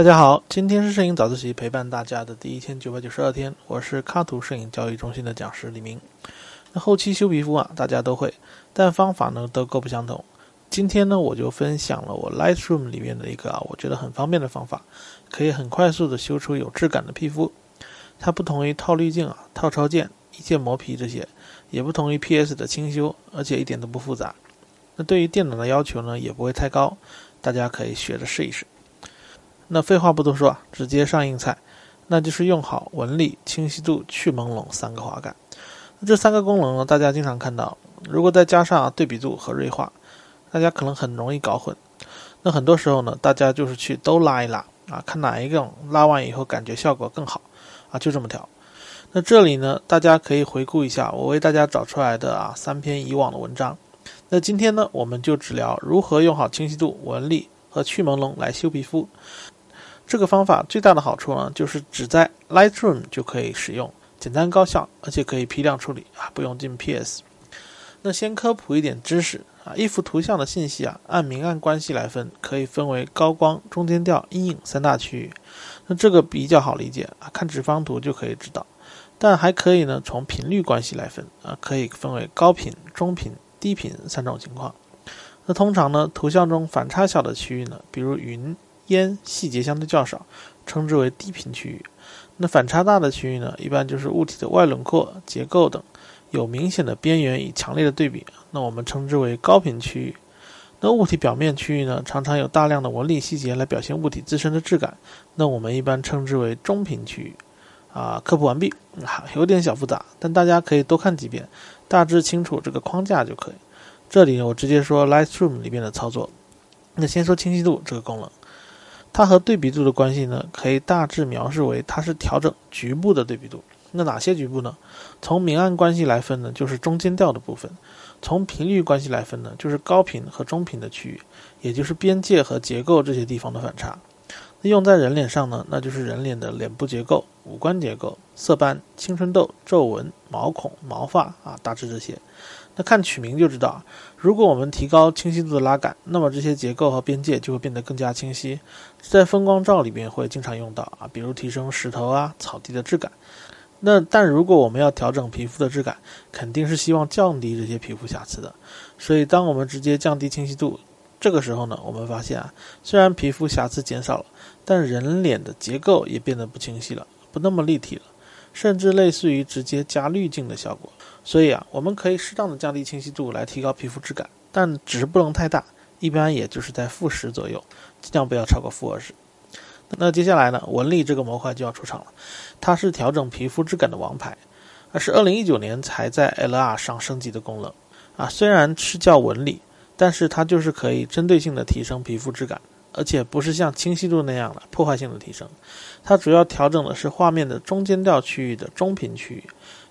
大家好，今天是摄影早自习陪伴大家的第一千九百九十二天，我是卡图摄影教育中心的讲师李明。那后期修皮肤啊，大家都会，但方法呢都各不相同。今天呢，我就分享了我 Lightroom 里面的一个啊，我觉得很方便的方法，可以很快速的修出有质感的皮肤。它不同于套滤镜啊、套超件、一键磨皮这些，也不同于 PS 的清修，而且一点都不复杂。那对于电脑的要求呢，也不会太高，大家可以学着试一试。那废话不多说啊，直接上硬菜，那就是用好纹理、清晰度、去朦胧三个滑杆。那这三个功能呢，大家经常看到，如果再加上对比度和锐化，大家可能很容易搞混。那很多时候呢，大家就是去都拉一拉啊，看哪一个拉完以后感觉效果更好啊，就这么调。那这里呢，大家可以回顾一下我为大家找出来的啊三篇以往的文章。那今天呢，我们就只聊如何用好清晰度、纹理和去朦胧来修皮肤。这个方法最大的好处呢，就是只在 Lightroom 就可以使用，简单高效，而且可以批量处理啊，不用进 PS。那先科普一点知识啊，一幅图像的信息啊，按明暗关系来分，可以分为高光、中间调、阴影三大区域。那这个比较好理解啊，看直方图就可以知道。但还可以呢，从频率关系来分啊，可以分为高频、中频。低频三种情况，那通常呢，图像中反差小的区域呢，比如云、烟，细节相对较少，称之为低频区域。那反差大的区域呢，一般就是物体的外轮廓、结构等有明显的边缘与强烈的对比，那我们称之为高频区域。那物体表面区域呢，常常有大量的纹理细节来表现物体自身的质感，那我们一般称之为中频区域。啊，科普完毕，好，有点小复杂，但大家可以多看几遍。大致清楚这个框架就可以。这里我直接说 Lightroom 里面的操作。那先说清晰度这个功能，它和对比度的关系呢，可以大致描述为它是调整局部的对比度。那哪些局部呢？从明暗关系来分呢，就是中间调的部分；从频率关系来分呢，就是高频和中频的区域，也就是边界和结构这些地方的反差。用在人脸上呢，那就是人脸的脸部结构、五官结构、色斑、青春痘、皱纹、毛孔、毛发啊，大致这些。那看取名就知道，如果我们提高清晰度的拉杆，那么这些结构和边界就会变得更加清晰。在风光照里边会经常用到啊，比如提升石头啊、草地的质感。那但如果我们要调整皮肤的质感，肯定是希望降低这些皮肤瑕疵的。所以当我们直接降低清晰度。这个时候呢，我们发现啊，虽然皮肤瑕疵减少了，但人脸的结构也变得不清晰了，不那么立体了，甚至类似于直接加滤镜的效果。所以啊，我们可以适当的降低清晰度来提高皮肤质感，但只是不能太大，一般也就是在负十左右，尽量不要超过负二十。那接下来呢，纹理这个模块就要出场了，它是调整皮肤质感的王牌，而是二零一九年才在 LR 上升级的功能啊，虽然是叫纹理。但是它就是可以针对性的提升皮肤质感，而且不是像清晰度那样的破坏性的提升。它主要调整的是画面的中间调区域的中频区域，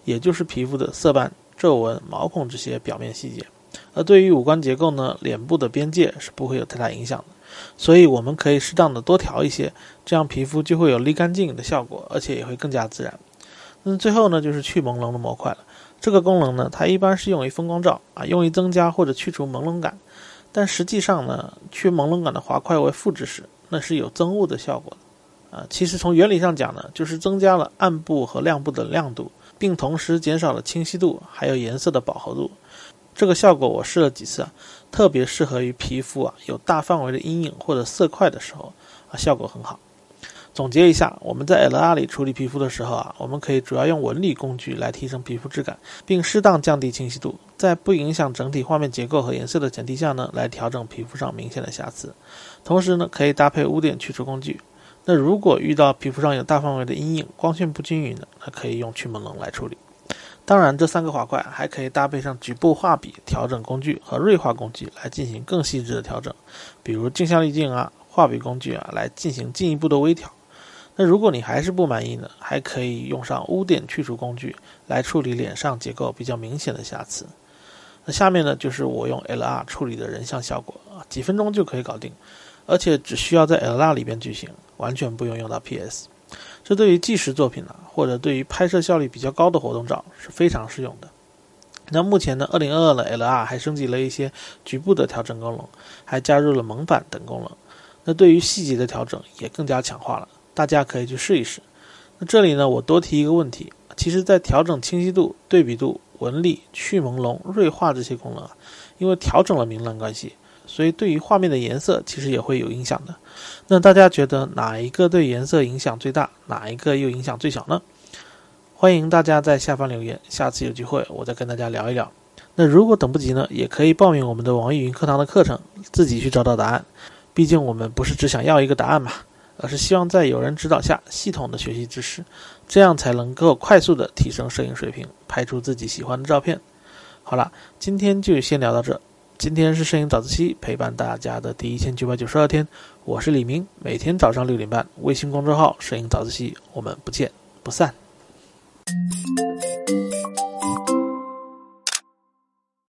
也就是皮肤的色斑、皱纹、毛孔这些表面细节。而对于五官结构呢，脸部的边界是不会有太大影响的。所以我们可以适当的多调一些，这样皮肤就会有立竿见影的效果，而且也会更加自然。那最后呢，就是去朦胧的模块了。这个功能呢，它一般是用于风光照啊，用于增加或者去除朦胧感。但实际上呢，去朦胧感的滑块为负值时，那是有增雾的效果的啊。其实从原理上讲呢，就是增加了暗部和亮部的亮度，并同时减少了清晰度还有颜色的饱和度。这个效果我试了几次啊，特别适合于皮肤啊有大范围的阴影或者色块的时候啊，效果很好。总结一下，我们在 LR 里处理皮肤的时候啊，我们可以主要用纹理工具来提升皮肤质感，并适当降低清晰度，在不影响整体画面结构和颜色的前提下呢，来调整皮肤上明显的瑕疵。同时呢，可以搭配污点去除工具。那如果遇到皮肤上有大范围的阴影、光线不均匀的，那可以用去朦胧来处理。当然，这三个滑块还可以搭配上局部画笔调整工具和锐化工具来进行更细致的调整，比如镜像滤镜啊、画笔工具啊，来进行进一步的微调。那如果你还是不满意呢？还可以用上污点去除工具来处理脸上结构比较明显的瑕疵。那下面呢，就是我用 LR 处理的人像效果啊，几分钟就可以搞定，而且只需要在 LR 里边举行，完全不用用到 PS。这对于纪实作品呢，或者对于拍摄效率比较高的活动照是非常适用的。那目前呢2022的 LR 还升级了一些局部的调整功能，还加入了蒙版等功能。那对于细节的调整也更加强化了，大家可以去试一试。那这里呢，我多提一个问题，其实，在调整清晰度、对比度、纹理、去朦胧、锐化这些功能啊，因为调整了明暗关系，所以对于画面的颜色其实也会有影响的。那大家觉得哪一个对颜色影响最大，哪一个又影响最小呢？欢迎大家在下方留言，下次有机会我再跟大家聊一聊。那如果等不及呢，也可以报名我们的网易云课堂的课程，自己去找找答案。毕竟我们不是只想要一个答案嘛，而是希望在有人指导下系统的学习知识，这样才能够快速的提升摄影水平，拍出自己喜欢的照片。好了，今天就先聊到这。今天是摄影早自习陪伴大家的第一千九百九十二天，我是李明，每天早上六点半，微信公众号“摄影早自习”，我们不见不散。